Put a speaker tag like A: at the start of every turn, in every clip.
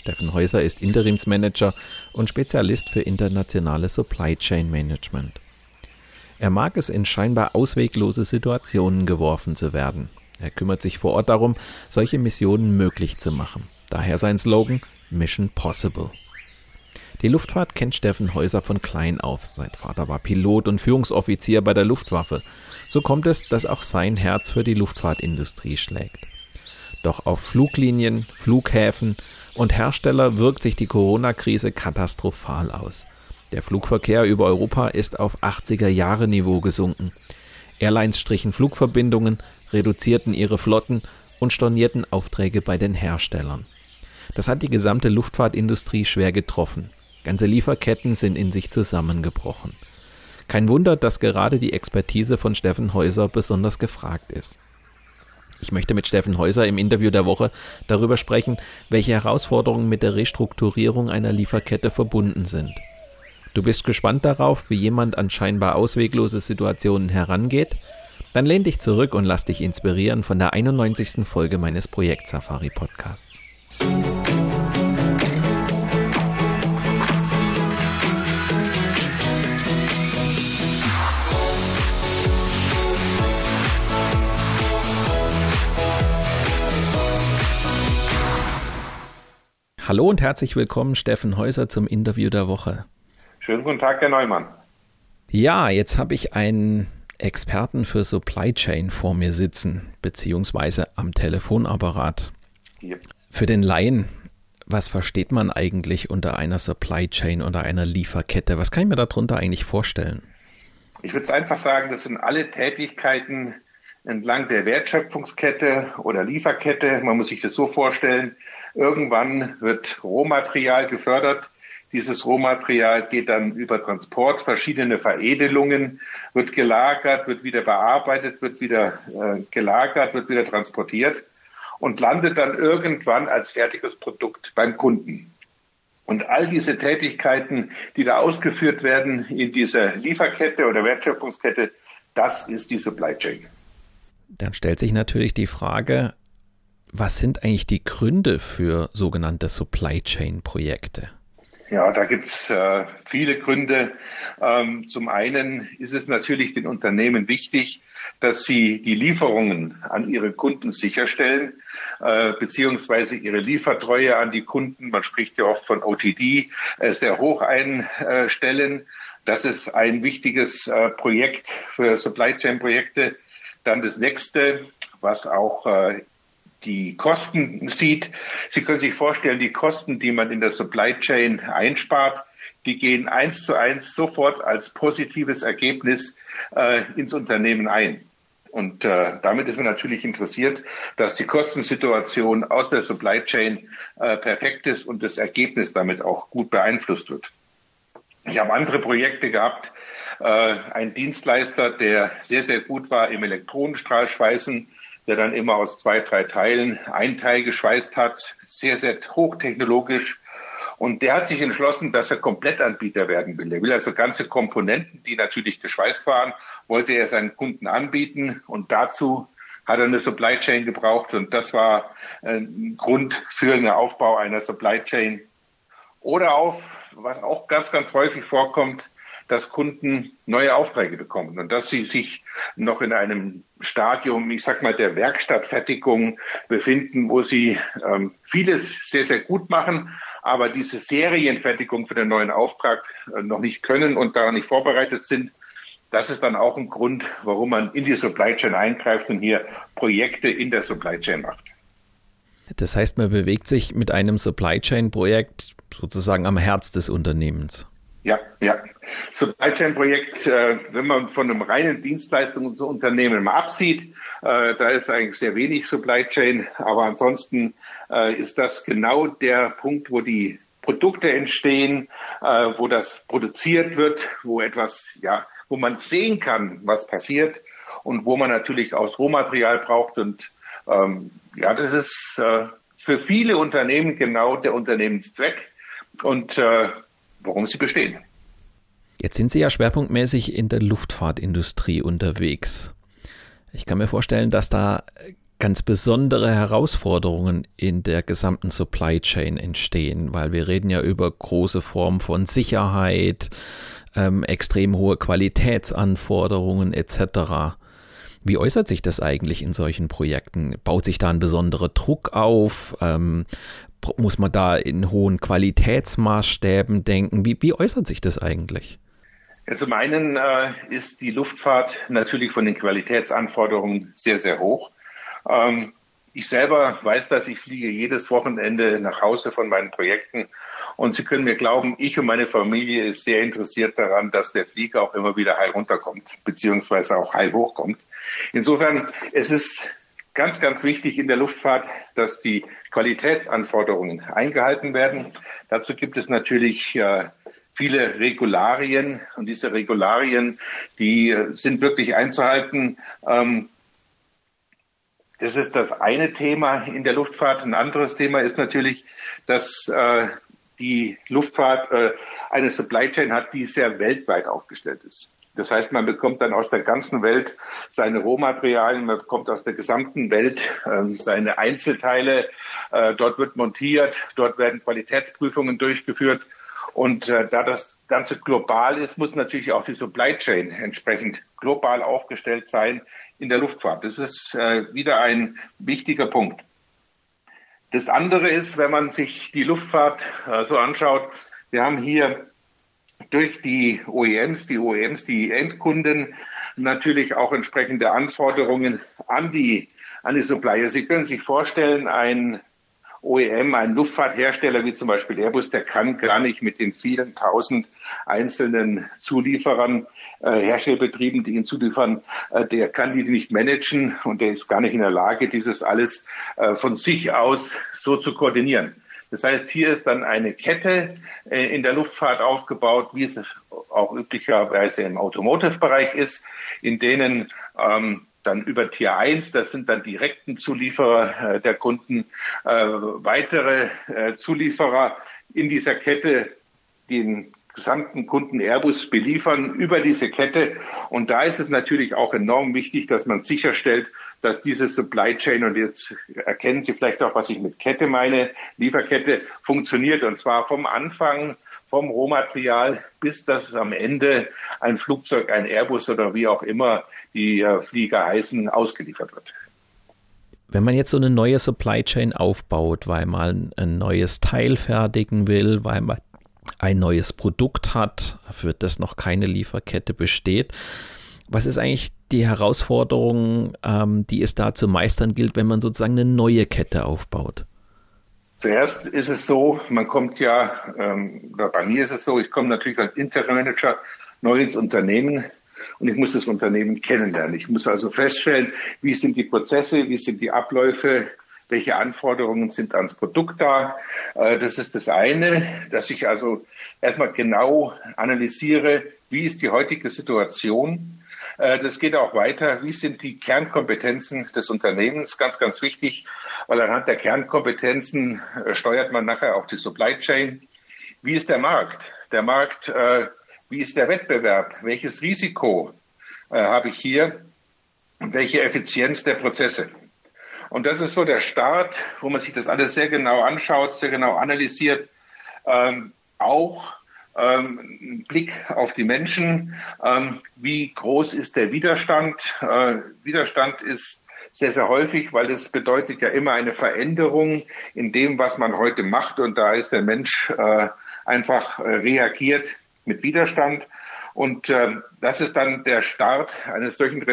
A: Steffen Häuser ist Interimsmanager und Spezialist für internationale Supply Chain Management. Er mag es, in scheinbar ausweglose Situationen geworfen zu werden. Er kümmert sich vor Ort darum, solche Missionen möglich zu machen. Daher sein Slogan Mission Possible. Die Luftfahrt kennt Steffen Häuser von klein auf. Sein Vater war Pilot und Führungsoffizier bei der Luftwaffe. So kommt es, dass auch sein Herz für die Luftfahrtindustrie schlägt. Doch auf Fluglinien, Flughäfen und Hersteller wirkt sich die Corona-Krise katastrophal aus. Der Flugverkehr über Europa ist auf 80er Jahre Niveau gesunken. Airlines strichen Flugverbindungen, reduzierten ihre Flotten und stornierten Aufträge bei den Herstellern. Das hat die gesamte Luftfahrtindustrie schwer getroffen. Ganze Lieferketten sind in sich zusammengebrochen. Kein Wunder, dass gerade die Expertise von Steffen Häuser besonders gefragt ist. Ich möchte mit Steffen Häuser im Interview der Woche darüber sprechen, welche Herausforderungen mit der Restrukturierung einer Lieferkette verbunden sind. Du bist gespannt darauf, wie jemand an scheinbar ausweglose Situationen herangeht? Dann lehn dich zurück und lass dich inspirieren von der 91. Folge meines Projekt Safari Podcasts. Hallo und herzlich willkommen, Steffen Häuser, zum Interview der Woche.
B: Schönen guten Tag, Herr Neumann.
A: Ja, jetzt habe ich einen Experten für Supply Chain vor mir sitzen, beziehungsweise am Telefonapparat. Yep. Für den Laien, was versteht man eigentlich unter einer Supply Chain oder einer Lieferkette? Was kann ich mir darunter eigentlich vorstellen?
B: Ich würde einfach sagen, das sind alle Tätigkeiten entlang der Wertschöpfungskette oder Lieferkette. Man muss sich das so vorstellen, Irgendwann wird Rohmaterial gefördert. Dieses Rohmaterial geht dann über Transport, verschiedene Veredelungen, wird gelagert, wird wieder bearbeitet, wird wieder äh, gelagert, wird wieder transportiert und landet dann irgendwann als fertiges Produkt beim Kunden. Und all diese Tätigkeiten, die da ausgeführt werden in dieser Lieferkette oder Wertschöpfungskette, das ist die Supply Chain.
A: Dann stellt sich natürlich die Frage, was sind eigentlich die Gründe für sogenannte Supply Chain Projekte?
B: Ja, da gibt's äh, viele Gründe. Ähm, zum einen ist es natürlich den Unternehmen wichtig, dass sie die Lieferungen an ihre Kunden sicherstellen, äh, beziehungsweise ihre Liefertreue an die Kunden, man spricht ja oft von OTD, äh, sehr hoch einstellen. Das ist ein wichtiges äh, Projekt für Supply Chain Projekte. Dann das nächste, was auch äh, die Kosten sieht. Sie können sich vorstellen, die Kosten, die man in der Supply Chain einspart, die gehen eins zu eins sofort als positives Ergebnis äh, ins Unternehmen ein. Und äh, damit ist man natürlich interessiert, dass die Kostensituation aus der Supply Chain äh, perfekt ist und das Ergebnis damit auch gut beeinflusst wird. Ich habe andere Projekte gehabt. Äh, ein Dienstleister, der sehr, sehr gut war im Elektronenstrahlschweißen, der dann immer aus zwei, drei Teilen ein Teil geschweißt hat, sehr, sehr hochtechnologisch. Und der hat sich entschlossen, dass er Komplettanbieter werden will. Er will also ganze Komponenten, die natürlich geschweißt waren, wollte er seinen Kunden anbieten. Und dazu hat er eine Supply Chain gebraucht. Und das war ein Grund für den Aufbau einer Supply Chain. Oder auch, was auch ganz, ganz häufig vorkommt, dass Kunden neue Aufträge bekommen und dass sie sich noch in einem Stadium, ich sag mal, der Werkstattfertigung befinden, wo sie ähm, vieles sehr, sehr gut machen aber diese Serienfertigung für den neuen Auftrag äh, noch nicht können und daran nicht vorbereitet sind. Das ist dann auch ein Grund, warum man in die Supply Chain eingreift und hier Projekte in der Supply Chain macht.
A: Das heißt, man bewegt sich mit einem Supply Chain Projekt sozusagen am Herz des Unternehmens.
B: Ja, ja. Supply Chain Projekt, äh, wenn man von einem reinen Dienstleistungsunternehmen mal absieht, äh, da ist eigentlich sehr wenig Supply Chain, aber ansonsten äh, ist das genau der Punkt, wo die Produkte entstehen, äh, wo das produziert wird, wo etwas, ja, wo man sehen kann, was passiert und wo man natürlich aus Rohmaterial braucht und ähm, ja, das ist äh, für viele Unternehmen genau der Unternehmenszweck und äh, warum sie bestehen.
A: Jetzt sind Sie ja schwerpunktmäßig in der Luftfahrtindustrie unterwegs. Ich kann mir vorstellen, dass da ganz besondere Herausforderungen in der gesamten Supply Chain entstehen, weil wir reden ja über große Formen von Sicherheit, ähm, extrem hohe Qualitätsanforderungen etc. Wie äußert sich das eigentlich in solchen Projekten? Baut sich da ein besonderer Druck auf? Ähm, muss man da in hohen Qualitätsmaßstäben denken? Wie, wie äußert sich das eigentlich?
B: Ja, zum einen äh, ist die Luftfahrt natürlich von den Qualitätsanforderungen sehr, sehr hoch. Ähm, ich selber weiß das, ich fliege jedes Wochenende nach Hause von meinen Projekten und Sie können mir glauben, ich und meine Familie ist sehr interessiert daran, dass der Flieger auch immer wieder heil runterkommt, beziehungsweise auch heil hochkommt. Insofern, es ist ganz, ganz wichtig in der Luftfahrt, dass die Qualitätsanforderungen eingehalten werden. Dazu gibt es natürlich äh, viele Regularien und diese Regularien, die sind wirklich einzuhalten. Ähm, das ist das eine Thema in der Luftfahrt. Ein anderes Thema ist natürlich, dass äh, die Luftfahrt äh, eine Supply Chain hat, die sehr weltweit aufgestellt ist. Das heißt, man bekommt dann aus der ganzen Welt seine Rohmaterialien, man bekommt aus der gesamten Welt äh, seine Einzelteile. Äh, dort wird montiert, dort werden Qualitätsprüfungen durchgeführt. Und äh, da das Ganze global ist, muss natürlich auch die Supply Chain entsprechend global aufgestellt sein in der Luftfahrt. Das ist äh, wieder ein wichtiger Punkt. Das andere ist, wenn man sich die Luftfahrt so anschaut, wir haben hier durch die OEMs, die OEMs, die Endkunden natürlich auch entsprechende Anforderungen an die, an die Supplier. Sie können sich vorstellen, ein OEM, ein Luftfahrthersteller wie zum Beispiel Airbus, der kann gar nicht mit den vielen tausend einzelnen Zulieferern, äh, Herstellbetrieben, die ihn zuliefern, äh, der kann die nicht managen und der ist gar nicht in der Lage, dieses alles äh, von sich aus so zu koordinieren. Das heißt, hier ist dann eine Kette äh, in der Luftfahrt aufgebaut, wie es auch üblicherweise im Automotive-Bereich ist, in denen ähm, dann über Tier 1, das sind dann direkten Zulieferer äh, der Kunden, äh, weitere äh, Zulieferer in dieser Kette den gesamten Kunden Airbus beliefern über diese Kette. Und da ist es natürlich auch enorm wichtig, dass man sicherstellt, dass diese Supply Chain, und jetzt erkennen Sie vielleicht auch, was ich mit Kette meine, Lieferkette funktioniert. Und zwar vom Anfang vom Rohmaterial bis dass am Ende ein Flugzeug, ein Airbus oder wie auch immer die äh, Flieger heißen, ausgeliefert wird.
A: Wenn man jetzt so eine neue Supply Chain aufbaut, weil man ein neues Teil fertigen will, weil man ein neues Produkt hat, für das noch keine Lieferkette besteht, was ist eigentlich die Herausforderung, ähm, die es da zu meistern gilt, wenn man sozusagen eine neue Kette aufbaut?
B: Zuerst ist es so, man kommt ja, ähm, bei mir ist es so, ich komme natürlich als Interim Manager neu ins Unternehmen und ich muss das Unternehmen kennenlernen. Ich muss also feststellen, wie sind die Prozesse, wie sind die Abläufe, welche Anforderungen sind ans Produkt da. Äh, das ist das eine, dass ich also erstmal genau analysiere, wie ist die heutige Situation, das geht auch weiter. Wie sind die Kernkompetenzen des Unternehmens? Ganz, ganz wichtig, weil anhand der Kernkompetenzen äh, steuert man nachher auch die Supply Chain. Wie ist der Markt? Der Markt, äh, wie ist der Wettbewerb? Welches Risiko habe ich hier? Welche Effizienz der Prozesse? Und das ist so der Start, wo man sich das alles sehr genau anschaut, sehr genau analysiert, ähm, auch ähm, Blick auf die Menschen. Ähm, wie groß ist der Widerstand? Äh, Widerstand ist sehr, sehr häufig, weil es bedeutet ja immer eine Veränderung in dem, was man heute macht. Und da ist der Mensch äh, einfach äh, reagiert mit Widerstand. Und äh, das ist dann der Start eines solchen,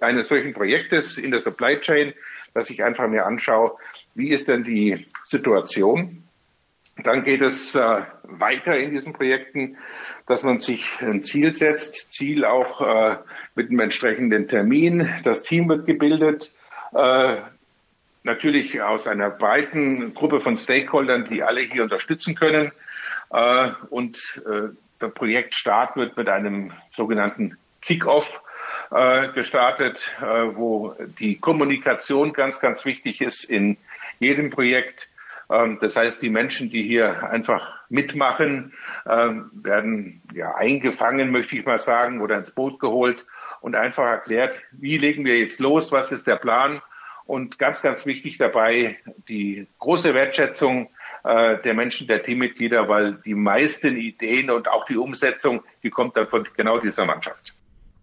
B: eines solchen Projektes in der Supply Chain, dass ich einfach mir anschaue, wie ist denn die Situation. Dann geht es äh, weiter in diesen Projekten, dass man sich ein Ziel setzt, Ziel auch äh, mit einem entsprechenden Termin. Das Team wird gebildet, äh, natürlich aus einer breiten Gruppe von Stakeholdern, die alle hier unterstützen können. Äh, und äh, der Projektstart wird mit einem sogenannten Kick-off äh, gestartet, wo die Kommunikation ganz, ganz wichtig ist in jedem Projekt. Ähm, das heißt, die Menschen, die hier einfach mitmachen, ähm, werden ja eingefangen, möchte ich mal sagen, oder ins Boot geholt und einfach erklärt, wie legen wir jetzt los, was ist der Plan. Und ganz, ganz wichtig dabei die große Wertschätzung äh, der Menschen, der Teammitglieder, weil die meisten Ideen und auch die Umsetzung, die kommt dann von genau dieser Mannschaft.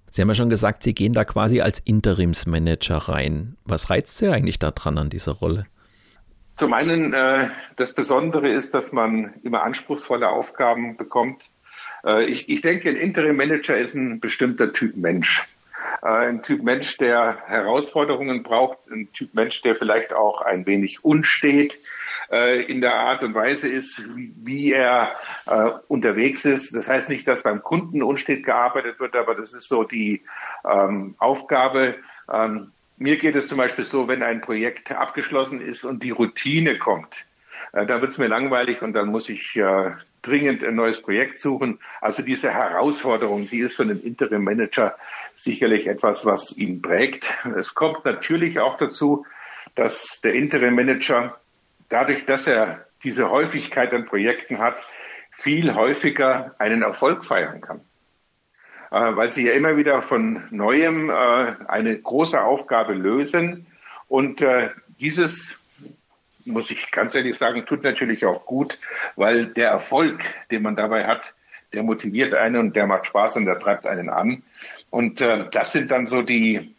A: Sie haben ja schon gesagt, Sie gehen da quasi als Interimsmanager rein. Was reizt Sie eigentlich daran an dieser Rolle?
B: Zum einen, äh, das Besondere ist, dass man immer anspruchsvolle Aufgaben bekommt. Äh, ich, ich denke, ein Interim-Manager ist ein bestimmter Typ Mensch. Äh, ein Typ Mensch, der Herausforderungen braucht, ein Typ Mensch, der vielleicht auch ein wenig unstet äh, in der Art und Weise ist, wie, wie er äh, unterwegs ist. Das heißt nicht, dass beim Kunden unstet gearbeitet wird, aber das ist so die ähm, Aufgabe. Ähm, mir geht es zum Beispiel so, wenn ein Projekt abgeschlossen ist und die Routine kommt, äh, dann wird es mir langweilig und dann muss ich äh, dringend ein neues Projekt suchen. Also diese Herausforderung, die ist für einen Interim Manager sicherlich etwas, was ihn prägt. Es kommt natürlich auch dazu, dass der Interim Manager dadurch, dass er diese Häufigkeit an Projekten hat, viel häufiger einen Erfolg feiern kann. Äh, weil sie ja immer wieder von neuem äh, eine große Aufgabe lösen. Und äh, dieses, muss ich ganz ehrlich sagen, tut natürlich auch gut, weil der Erfolg, den man dabei hat, der motiviert einen und der macht Spaß und der treibt einen an. Und das sind dann so die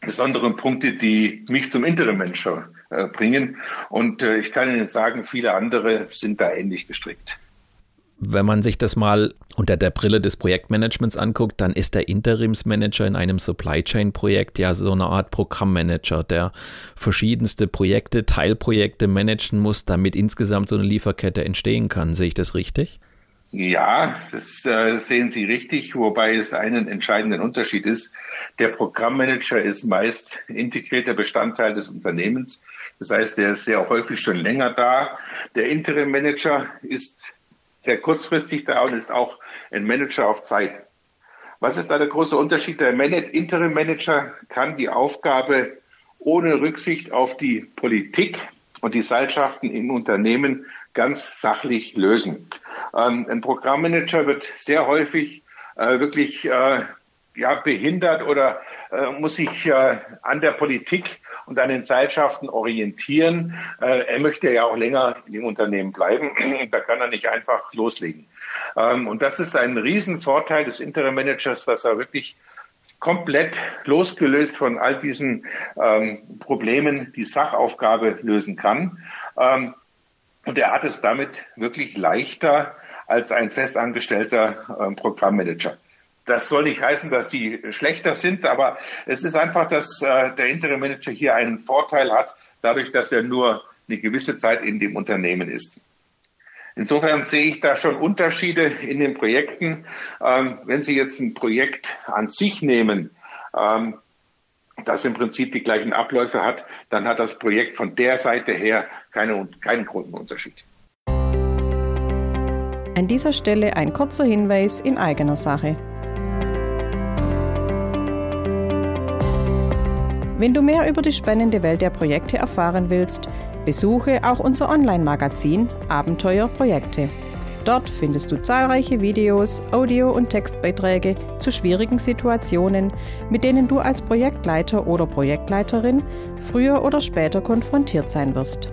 B: besonderen Punkte, die mich zum Interim-Manager äh, bringen. Und ich kann Ihnen sagen, viele andere sind da ähnlich gestrickt.
A: Wenn man sich das mal unter der Brille des Projektmanagements anguckt, dann ist der Interimsmanager in einem Supply Chain Projekt ja so eine Art Programmmanager, der verschiedenste Projekte, Teilprojekte managen muss, damit insgesamt so eine Lieferkette entstehen kann. Sehe ich das richtig?
B: Ja, das äh, sehen Sie richtig, wobei es einen entscheidenden Unterschied ist. Der Programmmanager ist meist integrierter Bestandteil des Unternehmens. Das heißt, der ist sehr häufig schon länger da. Der Interim Manager ist sehr kurzfristig da und ist auch ein Manager auf Zeit. Was ist da der große Unterschied? Der Interim Manager kann die Aufgabe ohne Rücksicht auf die Politik und die Seilschaften im Unternehmen ganz sachlich lösen. Ähm, ein Programmmanager wird sehr häufig äh, wirklich äh, ja, behindert oder äh, muss sich äh, an der Politik und an den Seilschaften orientieren. Äh, er möchte ja auch länger im Unternehmen bleiben. da kann er nicht einfach loslegen. Ähm, und das ist ein Riesenvorteil des Interim Managers, dass er wirklich komplett losgelöst von all diesen ähm, Problemen die Sachaufgabe lösen kann. Ähm, und er hat es damit wirklich leichter als ein festangestellter ähm, Programmmanager. Das soll nicht heißen, dass die schlechter sind, aber es ist einfach, dass äh, der Interim Manager hier einen Vorteil hat, dadurch, dass er nur eine gewisse Zeit in dem Unternehmen ist. Insofern sehe ich da schon Unterschiede in den Projekten. Ähm, wenn Sie jetzt ein Projekt an sich nehmen, ähm, das im Prinzip die gleichen Abläufe hat, dann hat das Projekt von der Seite her keine, keinen großen Unterschied.
C: An dieser Stelle ein kurzer Hinweis in eigener Sache. Wenn du mehr über die spannende Welt der Projekte erfahren willst, besuche auch unser Online-Magazin Abenteuer Projekte. Dort findest du zahlreiche Videos, Audio- und Textbeiträge zu schwierigen Situationen, mit denen du als Projektleiter oder Projektleiterin früher oder später konfrontiert sein wirst.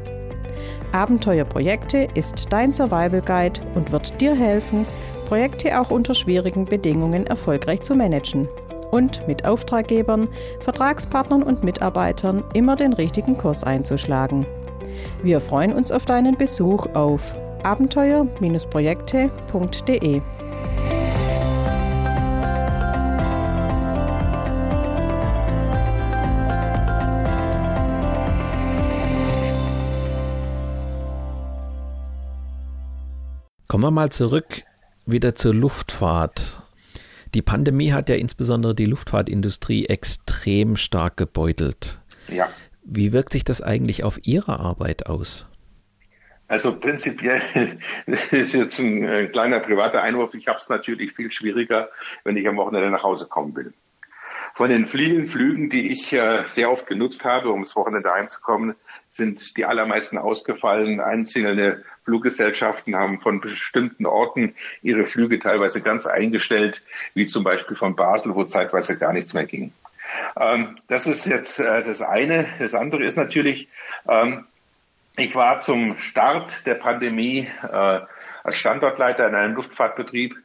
C: Abenteuer Projekte ist dein Survival Guide und wird dir helfen, Projekte auch unter schwierigen Bedingungen erfolgreich zu managen und mit Auftraggebern, Vertragspartnern und Mitarbeitern immer den richtigen Kurs einzuschlagen. Wir freuen uns auf deinen Besuch auf abenteuer-projekte.de.
A: Kommen wir mal zurück wieder zur Luftfahrt. Die Pandemie hat ja insbesondere die Luftfahrtindustrie extrem stark gebeutelt.
B: Ja.
A: Wie wirkt sich das eigentlich auf Ihre Arbeit aus?
B: Also prinzipiell ist jetzt ein, ein kleiner privater Einwurf. Ich habe es natürlich viel schwieriger, wenn ich am Wochenende nach Hause kommen will. Von den vielen Flügen, die ich äh, sehr oft genutzt habe, um das Wochenende heimzukommen, sind die allermeisten ausgefallen. Einzelne Fluggesellschaften haben von bestimmten Orten ihre Flüge teilweise ganz eingestellt, wie zum Beispiel von Basel, wo zeitweise gar nichts mehr ging. Ähm, das ist jetzt äh, das eine. Das andere ist natürlich, ähm, ich war zum Start der Pandemie äh, als Standortleiter in einem Luftfahrtbetrieb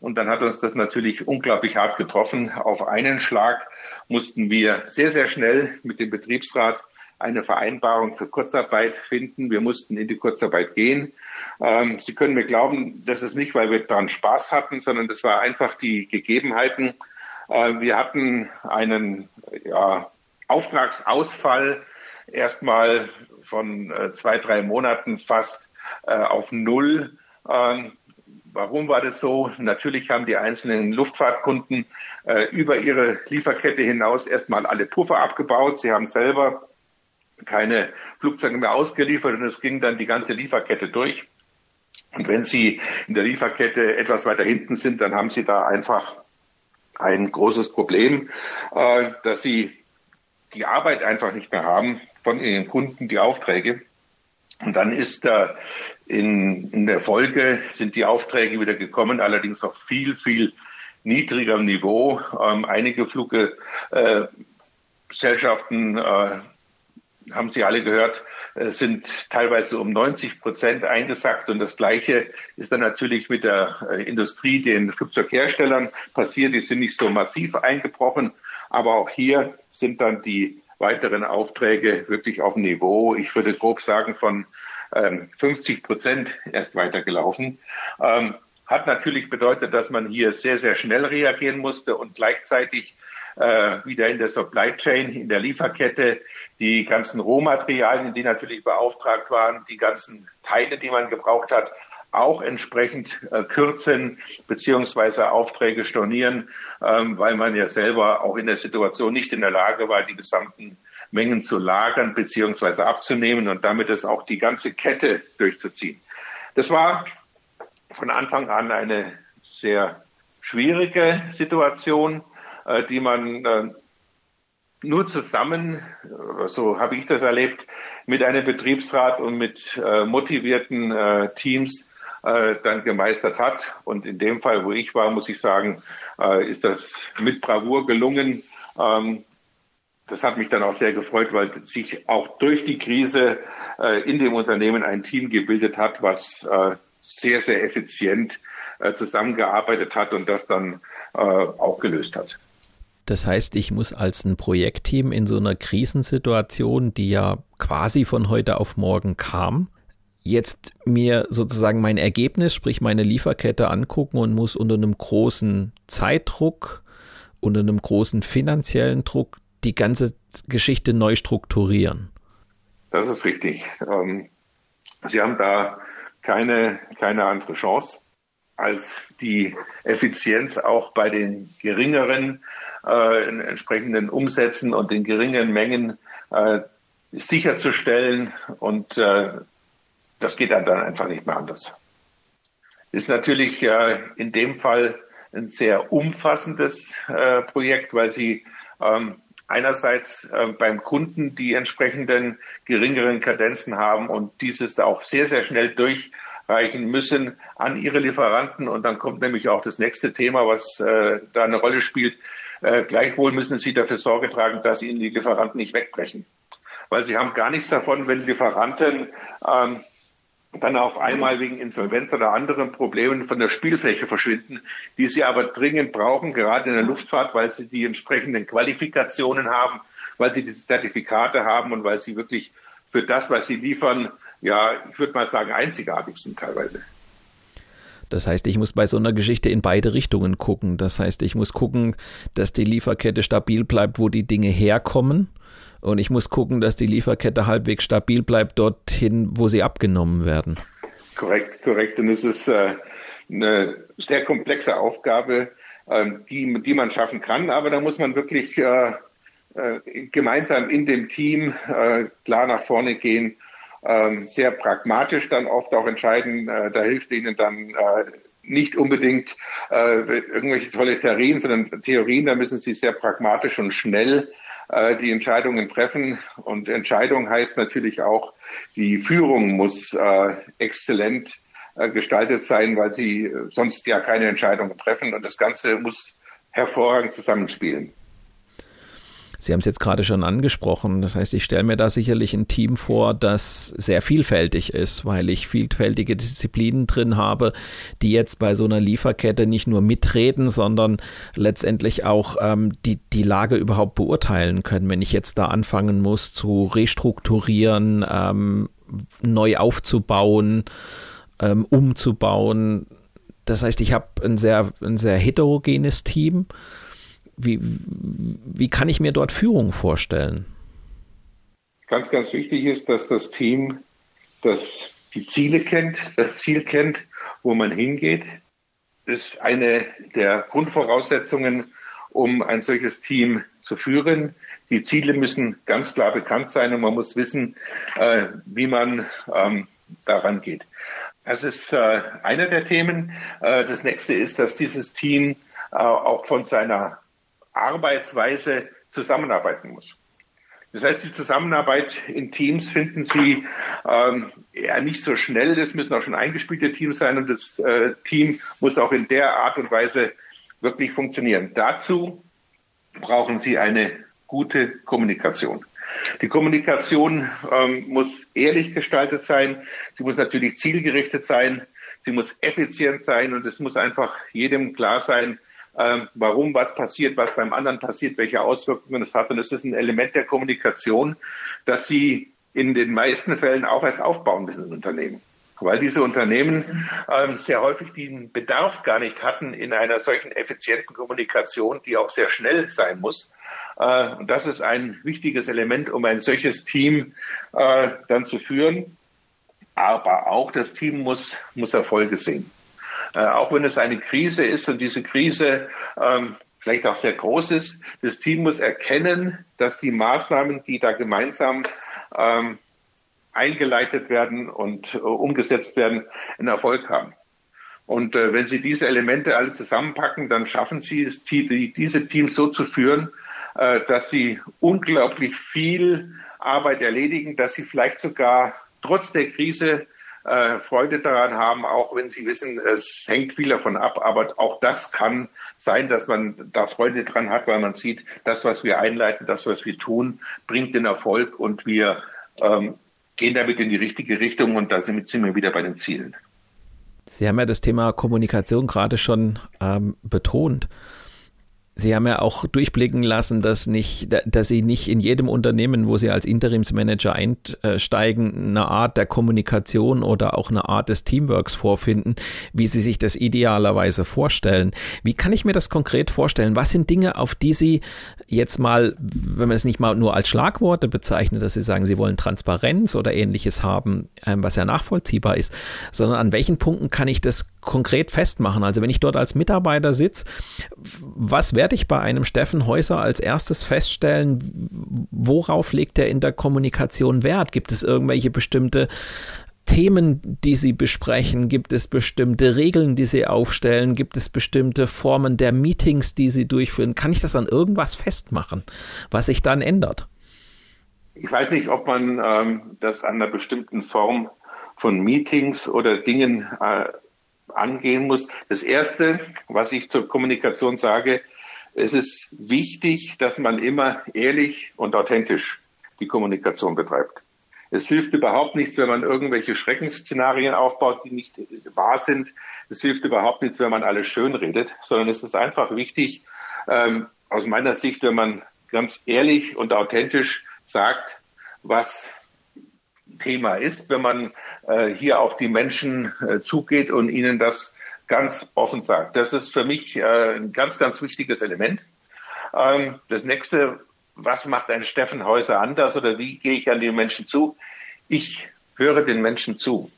B: und dann hat uns das natürlich unglaublich hart getroffen. Auf einen Schlag mussten wir sehr, sehr schnell mit dem Betriebsrat eine Vereinbarung für Kurzarbeit finden. Wir mussten in die Kurzarbeit gehen. Ähm, Sie können mir glauben, das ist nicht, weil wir daran Spaß hatten, sondern das war einfach die Gegebenheiten. Äh, wir hatten einen ja, Auftragsausfall erstmal von äh, zwei, drei Monaten fast äh, auf Null. Ähm, Warum war das so? Natürlich haben die einzelnen Luftfahrtkunden äh, über ihre Lieferkette hinaus erstmal alle Puffer abgebaut. Sie haben selber keine Flugzeuge mehr ausgeliefert und es ging dann die ganze Lieferkette durch. Und wenn Sie in der Lieferkette etwas weiter hinten sind, dann haben Sie da einfach ein großes Problem, äh, dass Sie die Arbeit einfach nicht mehr haben von Ihren Kunden, die Aufträge. Und dann ist da in, in der Folge sind die Aufträge wieder gekommen, allerdings auf viel, viel niedrigerem Niveau. Ähm, einige Fluggesellschaften, äh, haben Sie alle gehört, äh, sind teilweise um 90 Prozent eingesackt. Und das Gleiche ist dann natürlich mit der äh, Industrie, den Flugzeugherstellern passiert. Die sind nicht so massiv eingebrochen. Aber auch hier sind dann die weiteren Aufträge wirklich auf dem Niveau, ich würde grob sagen, von 50 ähm, Prozent erst weitergelaufen. Ähm, hat natürlich bedeutet, dass man hier sehr, sehr schnell reagieren musste und gleichzeitig äh, wieder in der Supply Chain, in der Lieferkette, die ganzen Rohmaterialien, die natürlich beauftragt waren, die ganzen Teile, die man gebraucht hat, auch entsprechend äh, kürzen beziehungsweise Aufträge stornieren, ähm, weil man ja selber auch in der Situation nicht in der Lage war, die gesamten Mengen zu lagern beziehungsweise abzunehmen und damit es auch die ganze Kette durchzuziehen. Das war von Anfang an eine sehr schwierige Situation, äh, die man äh, nur zusammen, so habe ich das erlebt, mit einem Betriebsrat und mit äh, motivierten Teams dann gemeistert hat. Und in dem Fall, wo ich war, muss ich sagen, ist das mit Bravour gelungen. Ähm, das hat mich dann auch sehr gefreut, weil sich auch durch die Krise äh, in dem Unternehmen ein Team gebildet hat, was äh, sehr, sehr effizient äh, zusammengearbeitet hat und das dann äh, auch gelöst hat.
A: Das heißt, ich muss als ein Projektteam in so einer Krisensituation, die ja quasi von heute auf morgen kam, jetzt mir sozusagen mein Ergebnis, sprich meine Lieferkette angucken und muss unter einem großen Zeitdruck, unter einem großen finanziellen Druck die ganze Geschichte neu strukturieren.
B: Das ist richtig. Ähm, Sie haben da keine, keine andere Chance, als die Effizienz auch bei den geringeren äh, entsprechenden Umsätzen und den geringen Mengen äh, sicherzustellen. Und äh, das geht dann, dann einfach nicht mehr anders. Ist natürlich äh, in dem Fall ein sehr umfassendes äh, Projekt, weil Sie ähm, einerseits äh, beim Kunden die entsprechenden geringeren Kadenzen haben und dieses auch sehr, sehr schnell durchreichen müssen an ihre Lieferanten. Und dann kommt nämlich auch das nächste Thema, was äh, da eine Rolle spielt. Äh, gleichwohl müssen sie dafür Sorge tragen, dass ihnen die Lieferanten nicht wegbrechen. Weil sie haben gar nichts davon, wenn Lieferanten ähm, dann auf einmal wegen Insolvenz oder anderen Problemen von der Spielfläche verschwinden, die sie aber dringend brauchen, gerade in der Luftfahrt, weil sie die entsprechenden Qualifikationen haben, weil sie diese Zertifikate haben und weil sie wirklich für das, was sie liefern, ja, ich würde mal sagen, einzigartig sind teilweise.
A: Das heißt, ich muss bei so einer Geschichte in beide Richtungen gucken. Das heißt, ich muss gucken, dass die Lieferkette stabil bleibt, wo die Dinge herkommen. Und ich muss gucken, dass die Lieferkette halbwegs stabil bleibt dorthin, wo sie abgenommen werden.
B: Korrekt, korrekt. Und es ist äh, eine sehr komplexe Aufgabe, äh, die, die man schaffen kann. Aber da muss man wirklich äh, äh, gemeinsam in dem Team klar nach vorne gehen, äh, sehr pragmatisch dann oft auch entscheiden. Äh, da hilft ihnen dann äh, nicht unbedingt äh, irgendwelche tolle Theorien, sondern Theorien, da müssen sie sehr pragmatisch und schnell äh, die Entscheidungen treffen. Und Entscheidung heißt natürlich auch, die Führung muss äh, exzellent äh, gestaltet sein, weil sie äh, sonst ja keine Entscheidungen treffen. Und das Ganze muss hervorragend zusammenspielen.
A: Sie haben es jetzt gerade schon angesprochen. Das heißt, ich stelle mir da sicherlich ein Team vor, das sehr vielfältig ist, weil ich vielfältige Disziplinen drin habe, die jetzt bei so einer Lieferkette nicht nur mitreden, sondern letztendlich auch ähm, die, die Lage überhaupt beurteilen können. Wenn ich jetzt da anfangen muss zu restrukturieren, ähm, neu aufzubauen, ähm, umzubauen. Das heißt, ich habe ein sehr, ein sehr heterogenes Team wie, wie kann ich mir dort Führung vorstellen?
B: Ganz, ganz wichtig ist, dass das Team das die Ziele kennt, das Ziel kennt, wo man hingeht. Das ist eine der Grundvoraussetzungen, um ein solches Team zu führen. Die Ziele müssen ganz klar bekannt sein und man muss wissen, äh, wie man ähm, daran geht. Das ist äh, einer der Themen. Äh, das nächste ist, dass dieses Team äh, auch von seiner Arbeitsweise zusammenarbeiten muss. Das heißt, die Zusammenarbeit in Teams finden Sie ähm, ja nicht so schnell. Das müssen auch schon eingespielte Teams sein und das äh, Team muss auch in der Art und Weise wirklich funktionieren. Dazu brauchen Sie eine gute Kommunikation. Die Kommunikation ähm, muss ehrlich gestaltet sein. Sie muss natürlich zielgerichtet sein. Sie muss effizient sein und es muss einfach jedem klar sein, ähm, warum was passiert, was beim anderen passiert, welche Auswirkungen es hat. Und es ist ein Element der Kommunikation, dass sie in den meisten Fällen auch erst aufbauen müssen in Unternehmen. Weil diese Unternehmen ähm, sehr häufig den Bedarf gar nicht hatten in einer solchen effizienten Kommunikation, die auch sehr schnell sein muss. Äh, und das ist ein wichtiges Element, um ein solches Team äh, dann zu führen. Aber auch das Team muss, muss Erfolge sehen. Äh, auch wenn es eine Krise ist und diese Krise ähm, vielleicht auch sehr groß ist, das Team muss erkennen, dass die Maßnahmen, die da gemeinsam ähm, eingeleitet werden und äh, umgesetzt werden, einen Erfolg haben. Und äh, wenn Sie diese Elemente alle zusammenpacken, dann schaffen Sie es, die, diese Teams so zu führen, äh, dass sie unglaublich viel Arbeit erledigen, dass sie vielleicht sogar trotz der Krise äh, Freude daran haben, auch wenn sie wissen, es hängt viel davon ab. Aber auch das kann sein, dass man da Freude dran hat, weil man sieht, das, was wir einleiten, das, was wir tun, bringt den Erfolg und wir ähm, gehen damit in die richtige Richtung und da sind wir wieder bei den Zielen.
A: Sie haben ja das Thema Kommunikation gerade schon ähm, betont. Sie haben ja auch durchblicken lassen, dass nicht, dass Sie nicht in jedem Unternehmen, wo Sie als Interimsmanager einsteigen, eine Art der Kommunikation oder auch eine Art des Teamworks vorfinden, wie Sie sich das idealerweise vorstellen. Wie kann ich mir das konkret vorstellen? Was sind Dinge, auf die Sie jetzt mal, wenn man es nicht mal nur als Schlagworte bezeichnet, dass Sie sagen, Sie wollen Transparenz oder ähnliches haben, ähm, was ja nachvollziehbar ist, sondern an welchen Punkten kann ich das konkret festmachen? Also wenn ich dort als Mitarbeiter sitze, was werde ich bei einem Steffen Häuser als erstes feststellen? Worauf legt er in der Kommunikation Wert? Gibt es irgendwelche bestimmte Themen, die Sie besprechen? Gibt es bestimmte Regeln, die Sie aufstellen? Gibt es bestimmte Formen der Meetings, die Sie durchführen? Kann ich das an irgendwas festmachen, was sich dann ändert?
B: Ich weiß nicht, ob man ähm, das an einer bestimmten Form von Meetings oder Dingen äh, angehen muss. Das Erste, was ich zur Kommunikation sage, es ist wichtig, dass man immer ehrlich und authentisch die Kommunikation betreibt. Es hilft überhaupt nichts, wenn man irgendwelche Schreckensszenarien aufbaut, die nicht wahr sind. Es hilft überhaupt nichts, wenn man alles schön redet, sondern es ist einfach wichtig, ähm, aus meiner Sicht, wenn man ganz ehrlich und authentisch sagt, was Thema ist, wenn man äh, hier auf die Menschen äh, zugeht und ihnen das ganz offen sagt. Das ist für mich äh, ein ganz, ganz wichtiges Element. Ähm, das nächste, was macht ein Steffen Häuser anders oder wie gehe ich an die Menschen zu? Ich höre den Menschen zu.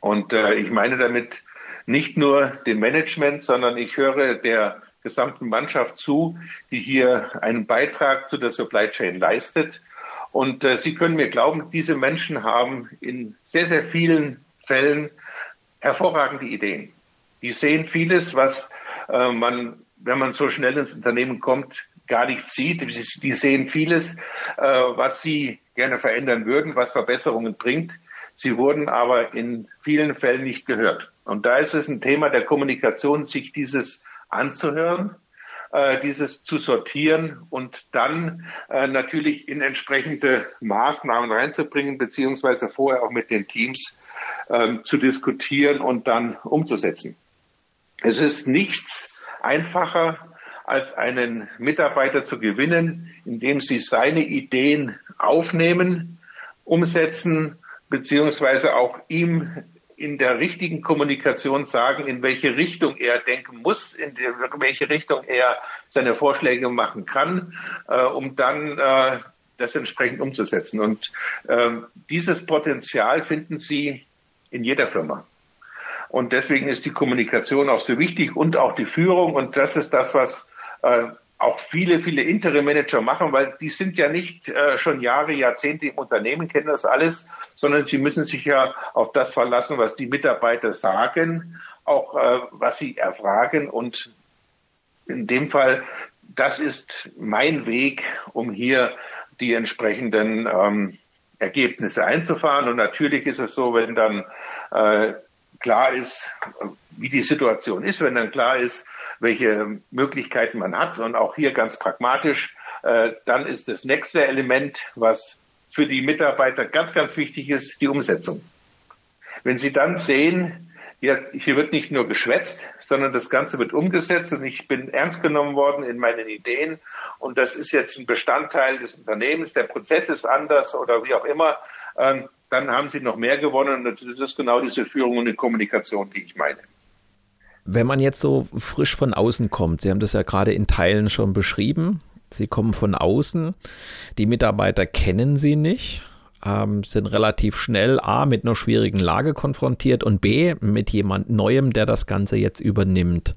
B: Und äh, ich meine damit nicht nur dem Management, sondern ich höre der gesamten Mannschaft zu, die hier einen Beitrag zu der Supply Chain leistet. Und äh, Sie können mir glauben, diese Menschen haben in sehr, sehr vielen Fällen hervorragende Ideen. Die sehen vieles, was äh, man, wenn man so schnell ins Unternehmen kommt, gar nicht sieht. Die sehen vieles, äh, was sie gerne verändern würden, was Verbesserungen bringt. Sie wurden aber in vielen Fällen nicht gehört. Und da ist es ein Thema der Kommunikation, sich dieses anzuhören, äh, dieses zu sortieren und dann äh, natürlich in entsprechende Maßnahmen reinzubringen, beziehungsweise vorher auch mit den Teams äh, zu diskutieren und dann umzusetzen. Es ist nichts einfacher, als einen Mitarbeiter zu gewinnen, indem sie seine Ideen aufnehmen, umsetzen, beziehungsweise auch ihm in der richtigen Kommunikation sagen, in welche Richtung er denken muss, in welche Richtung er seine Vorschläge machen kann, äh, um dann äh, das entsprechend umzusetzen. Und äh, dieses Potenzial finden Sie in jeder Firma. Und deswegen ist die Kommunikation auch so wichtig und auch die Führung. Und das ist das, was äh, auch viele, viele Interim-Manager machen, weil die sind ja nicht äh, schon Jahre, Jahrzehnte im Unternehmen, kennen das alles, sondern sie müssen sich ja auf das verlassen, was die Mitarbeiter sagen, auch äh, was sie erfragen. Und in dem Fall, das ist mein Weg, um hier die entsprechenden ähm, Ergebnisse einzufahren. Und natürlich ist es so, wenn dann äh, klar ist, wie die Situation ist, wenn dann klar ist, welche Möglichkeiten man hat und auch hier ganz pragmatisch, äh, dann ist das nächste Element, was für die Mitarbeiter ganz, ganz wichtig ist, die Umsetzung. Wenn Sie dann sehen, ja, hier wird nicht nur geschwätzt, sondern das Ganze wird umgesetzt und ich bin ernst genommen worden in meinen Ideen und das ist jetzt ein Bestandteil des Unternehmens, der Prozess ist anders oder wie auch immer, ähm, dann haben Sie noch mehr gewonnen und das ist genau diese Führung und die Kommunikation, die ich meine.
A: Wenn man jetzt so frisch von außen kommt, Sie haben das ja gerade in Teilen schon beschrieben, Sie kommen von außen, die Mitarbeiter kennen Sie nicht, ähm, sind relativ schnell A mit einer schwierigen Lage konfrontiert und B mit jemand Neuem, der das Ganze jetzt übernimmt.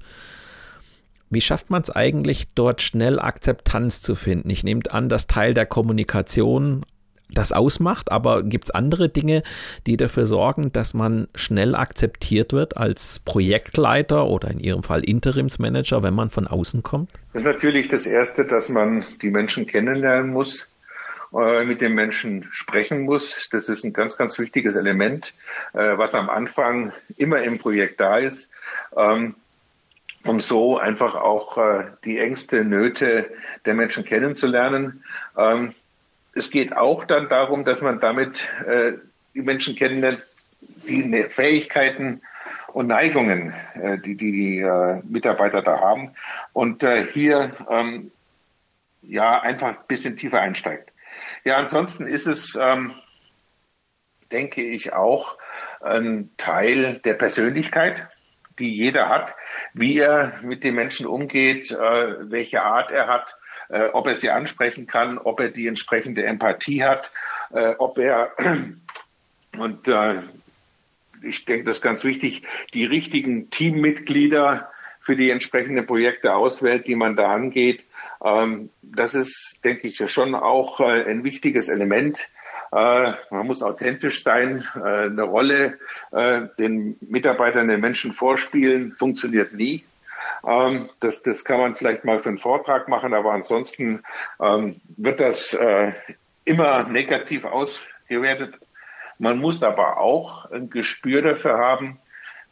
A: Wie schafft man es eigentlich, dort schnell Akzeptanz zu finden? Ich nehme an, dass Teil der Kommunikation das ausmacht, aber gibt es andere Dinge, die dafür sorgen, dass man schnell akzeptiert wird als Projektleiter oder in Ihrem Fall Interimsmanager, wenn man von außen kommt?
B: Das ist natürlich das Erste, dass man die Menschen kennenlernen muss, äh, mit den Menschen sprechen muss. Das ist ein ganz, ganz wichtiges Element, äh, was am Anfang immer im Projekt da ist. Ähm, um so einfach auch äh, die Ängste, Nöte der Menschen kennenzulernen. Ähm, es geht auch dann darum, dass man damit äh, die Menschen kennenlernt, die ne, Fähigkeiten und Neigungen, äh, die die, die äh, Mitarbeiter da haben und äh, hier ähm, ja einfach ein bisschen tiefer einsteigt. Ja, ansonsten ist es, ähm, denke ich, auch ein Teil der Persönlichkeit, die jeder hat, wie er mit den Menschen umgeht, äh, welche Art er hat äh, ob er sie ansprechen kann, ob er die entsprechende Empathie hat, äh, ob er und äh, ich denke, das ist ganz wichtig, die richtigen Teammitglieder für die entsprechenden Projekte auswählt, die man da angeht. Ähm, das ist, denke ich, schon auch äh, ein wichtiges Element. Äh, man muss authentisch sein. Äh, eine Rolle äh, den Mitarbeitern, den Menschen vorspielen, funktioniert nie. Ähm, das, das kann man vielleicht mal für einen Vortrag machen, aber ansonsten ähm, wird das äh, immer negativ ausgewertet. Man muss aber auch ein Gespür dafür haben,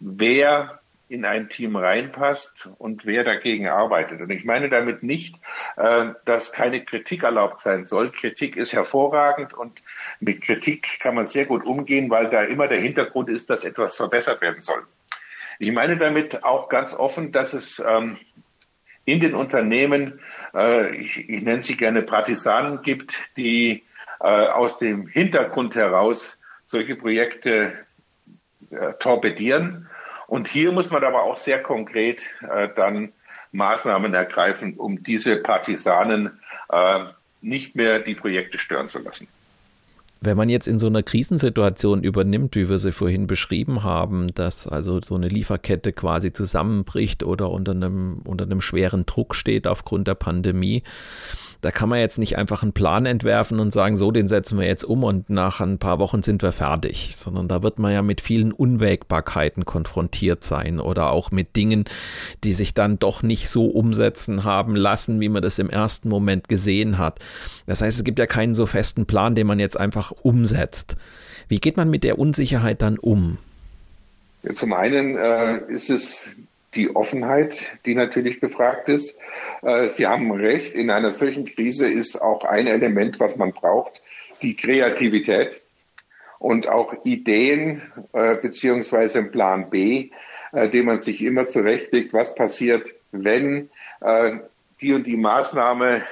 B: wer in ein Team reinpasst und wer dagegen arbeitet. Und ich meine damit nicht, äh, dass keine Kritik erlaubt sein soll. Kritik ist hervorragend und mit Kritik kann man sehr gut umgehen, weil da immer der Hintergrund ist, dass etwas verbessert werden soll. Ich meine damit auch ganz offen, dass es ähm, in den Unternehmen, äh, ich, ich nenne sie gerne Partisanen gibt, die äh, aus dem Hintergrund heraus solche Projekte äh, torpedieren und hier muss man aber auch sehr konkret äh, dann Maßnahmen ergreifen, um diese Partisanen äh, nicht mehr die Projekte stören zu lassen.
A: Wenn man jetzt in so einer Krisensituation übernimmt, wie wir sie vorhin beschrieben haben, dass also so eine Lieferkette quasi zusammenbricht oder unter einem, unter einem schweren Druck steht aufgrund der Pandemie, da kann man jetzt nicht einfach einen Plan entwerfen und sagen, so, den setzen wir jetzt um und nach ein paar Wochen sind wir fertig, sondern da wird man ja mit vielen Unwägbarkeiten konfrontiert sein oder auch mit Dingen, die sich dann doch nicht so umsetzen haben lassen, wie man das im ersten Moment gesehen hat. Das heißt, es gibt ja keinen so festen Plan, den man jetzt einfach umsetzt. Wie geht man mit der Unsicherheit dann um?
B: Zum einen äh, ist es die Offenheit, die natürlich gefragt ist. Äh, Sie haben recht, in einer solchen Krise ist auch ein Element, was man braucht, die Kreativität und auch Ideen äh, beziehungsweise ein Plan B, äh, den man sich immer zurechtlegt, was passiert, wenn die und die Maßnahme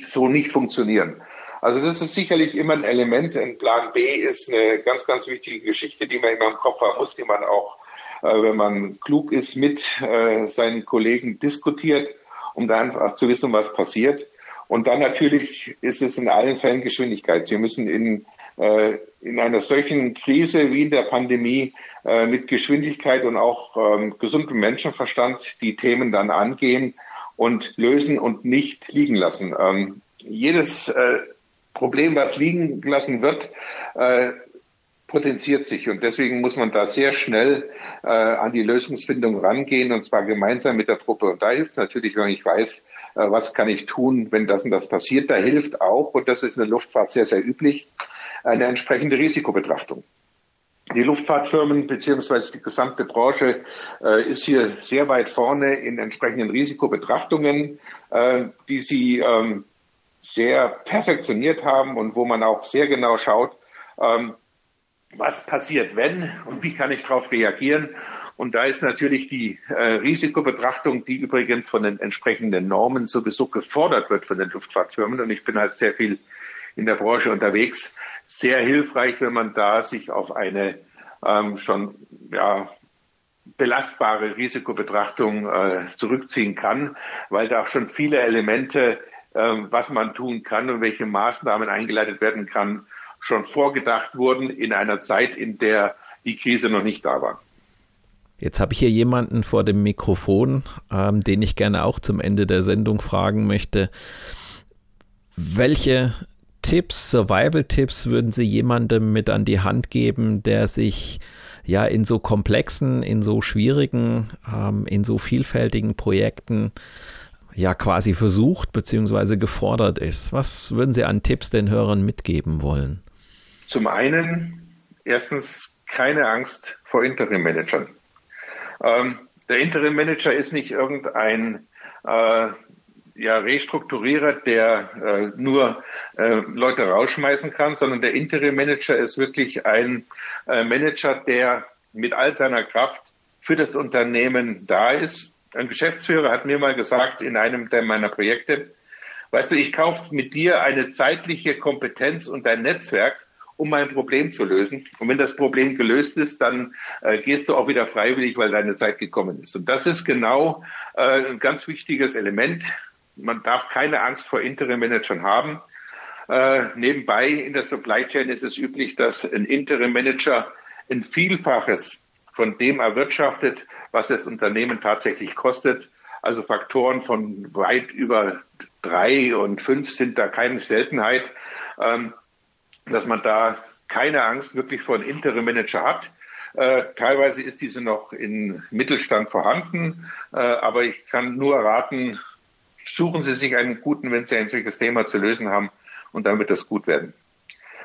B: so nicht funktionieren. Also das ist sicherlich immer ein Element. Ein Plan B ist eine ganz, ganz wichtige Geschichte, die man immer im Kopf haben muss, die man auch wenn man klug ist, mit äh, seinen Kollegen diskutiert, um da einfach zu wissen, was passiert. Und dann natürlich ist es in allen Fällen Geschwindigkeit. Sie müssen in, äh, in einer solchen Krise wie in der Pandemie mit Geschwindigkeit und auch ähm, gesundem Menschenverstand die Themen dann angehen und lösen und nicht liegen lassen. Ähm, jedes Problem, was liegen gelassen wird, potenziert sich. Und deswegen muss man da sehr schnell äh, an die Lösungsfindung rangehen, und zwar gemeinsam mit der Truppe. Und da hilft es natürlich, wenn ich weiß, äh, was kann ich tun, wenn das und das passiert. Da hilft auch, und das ist in der Luftfahrt sehr, sehr üblich, eine entsprechende Risikobetrachtung. Die Luftfahrtfirmen beziehungsweise die gesamte Branche äh, ist hier sehr weit vorne in entsprechenden Risikobetrachtungen, äh, die sie ähm, sehr perfektioniert haben und wo man auch sehr genau schaut, ähm, was passiert, wenn und wie kann ich darauf reagieren. Und da ist natürlich die äh, Risikobetrachtung, die übrigens von den entsprechenden Normen sowieso gefordert wird von den Luftfahrtfirmen. Und ich bin halt sehr viel in der Branche unterwegs. Sehr hilfreich, wenn man da sich auf eine ähm, schon ja, belastbare Risikobetrachtung äh, zurückziehen kann, weil da auch schon viele Elemente, äh, was man tun kann und welche Maßnahmen eingeleitet werden kann, schon vorgedacht wurden in einer Zeit, in der die Krise noch nicht da war.
A: Jetzt habe ich hier jemanden vor dem Mikrofon, ähm, den ich gerne auch zum Ende der Sendung fragen möchte. Welche Tipps, Survival-Tipps würden Sie jemandem mit an die Hand geben, der sich ja in so komplexen, in so schwierigen, ähm, in so vielfältigen Projekten ja quasi versucht bzw. gefordert ist? Was würden Sie an Tipps den Hörern mitgeben wollen?
B: Zum einen, erstens, keine Angst vor Interim-Managern. Ähm, der Interim-Manager ist nicht irgendein äh, ja, Restrukturierer, der äh, nur äh, Leute rausschmeißen kann, sondern der Interim-Manager ist wirklich ein äh, Manager, der mit all seiner Kraft für das Unternehmen da ist. Ein Geschäftsführer hat mir mal gesagt in einem der meiner Projekte, weißt du, ich kaufe mit dir eine zeitliche Kompetenz und ein Netzwerk, um ein Problem zu lösen. Und wenn das Problem gelöst ist, dann äh, gehst du auch wieder freiwillig, weil deine Zeit gekommen ist. Und das ist genau äh, ein ganz wichtiges Element. Man darf keine Angst vor Interim-Managern haben. Äh, nebenbei in der Supply Chain ist es üblich, dass ein Interim-Manager ein Vielfaches von dem erwirtschaftet, was das Unternehmen tatsächlich kostet. Also Faktoren von weit über drei und fünf sind da keine Seltenheit. Ähm, dass man da keine Angst wirklich vor einem Interim-Manager hat. Äh, teilweise ist diese noch in Mittelstand vorhanden, äh, aber ich kann nur raten, suchen Sie sich einen guten, wenn Sie ein solches Thema zu lösen haben und dann wird das gut werden.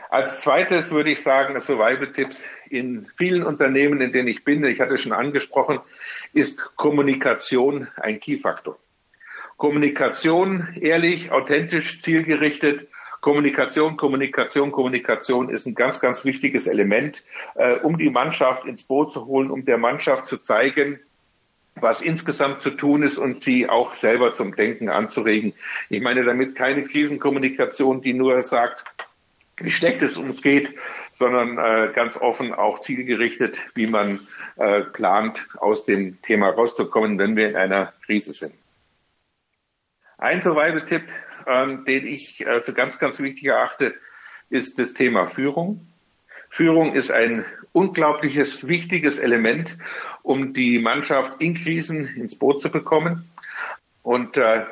B: Als zweites würde ich sagen, Survival-Tipps in vielen Unternehmen, in denen ich bin, ich hatte schon angesprochen, ist Kommunikation ein Key-Faktor. Kommunikation ehrlich, authentisch, zielgerichtet. Kommunikation, Kommunikation, Kommunikation ist ein ganz, ganz wichtiges Element, äh, um die Mannschaft ins Boot zu holen, um der Mannschaft zu zeigen, was insgesamt zu tun ist und sie auch selber zum Denken anzuregen. Ich meine damit keine Krisenkommunikation, die nur sagt, wie schlecht es uns geht, sondern äh, ganz offen auch zielgerichtet, wie man äh, plant, aus dem Thema rauszukommen, wenn wir in einer Krise sind. Ein Survival-Tipp, ähm, den ich äh, für ganz, ganz wichtig erachte, ist das Thema Führung. Führung ist ein unglaubliches, wichtiges Element, um die Mannschaft in Krisen ins Boot zu bekommen und äh,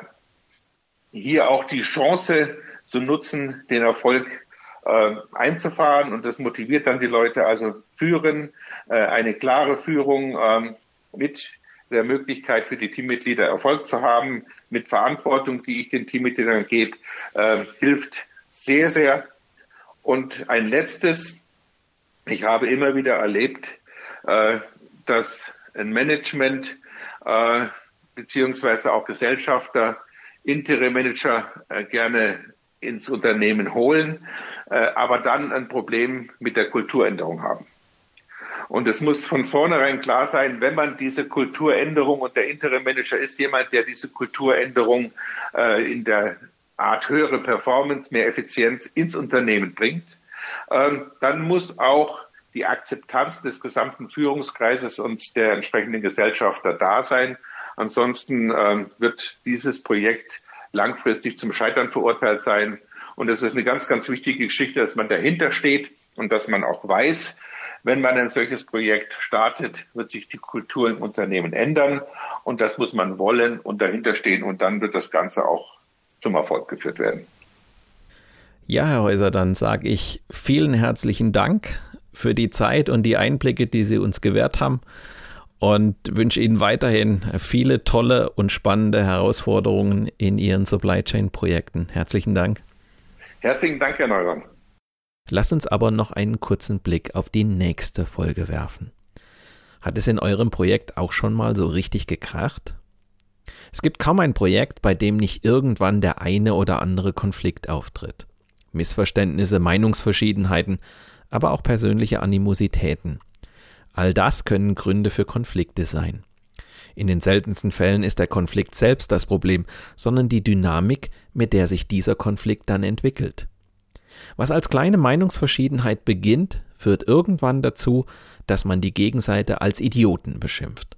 B: hier auch die Chance zu nutzen, den Erfolg äh, einzufahren und das motiviert dann die Leute. Also führen, äh, eine klare Führung äh, mit der Möglichkeit für die Teammitglieder Erfolg zu haben, mit Verantwortung, die ich den Teammitgliedern gebe, äh, hilft sehr, sehr. Und ein letztes, ich habe immer wieder erlebt, äh, dass ein Management äh, beziehungsweise auch Gesellschafter Interim Manager äh, gerne ins Unternehmen holen, äh, aber dann ein Problem mit der Kulturänderung haben. Und es muss von vornherein klar sein, wenn man diese Kulturänderung und der Interim Manager ist jemand, der diese Kulturänderung äh, in der Art höhere Performance, mehr Effizienz ins Unternehmen bringt, ähm, dann muss auch die Akzeptanz des gesamten Führungskreises und der entsprechenden Gesellschafter da sein. Ansonsten ähm, wird dieses Projekt langfristig zum Scheitern verurteilt sein. Und es ist eine ganz, ganz wichtige Geschichte, dass man dahinter steht und dass man auch weiß, wenn man ein solches Projekt startet, wird sich die Kultur im Unternehmen ändern. Und das muss man wollen und dahinter stehen. Und dann wird das Ganze auch zum Erfolg geführt werden.
A: Ja, Herr Häuser, dann sage ich vielen herzlichen Dank für die Zeit und die Einblicke, die Sie uns gewährt haben und wünsche Ihnen weiterhin viele tolle und spannende Herausforderungen in Ihren Supply Chain Projekten. Herzlichen Dank.
B: Herzlichen Dank, Herr Neumann.
A: Lasst uns aber noch einen kurzen Blick auf die nächste Folge werfen. Hat es in eurem Projekt auch schon mal so richtig gekracht? Es gibt kaum ein Projekt, bei dem nicht irgendwann der eine oder andere Konflikt auftritt. Missverständnisse, Meinungsverschiedenheiten, aber auch persönliche Animositäten – All das können Gründe für Konflikte sein. In den seltensten Fällen ist der Konflikt selbst das Problem, sondern die Dynamik, mit der sich dieser Konflikt dann entwickelt. Was als kleine Meinungsverschiedenheit beginnt, führt irgendwann dazu, dass man die Gegenseite als Idioten beschimpft.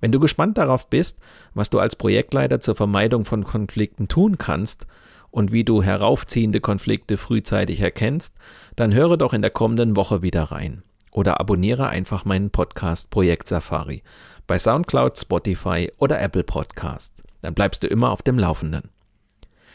A: Wenn du gespannt darauf bist, was du als Projektleiter zur Vermeidung von Konflikten tun kannst und wie du heraufziehende Konflikte frühzeitig erkennst, dann höre doch in der kommenden Woche wieder rein oder abonniere einfach meinen Podcast Projekt Safari bei SoundCloud, Spotify oder Apple Podcast. Dann bleibst du immer auf dem Laufenden.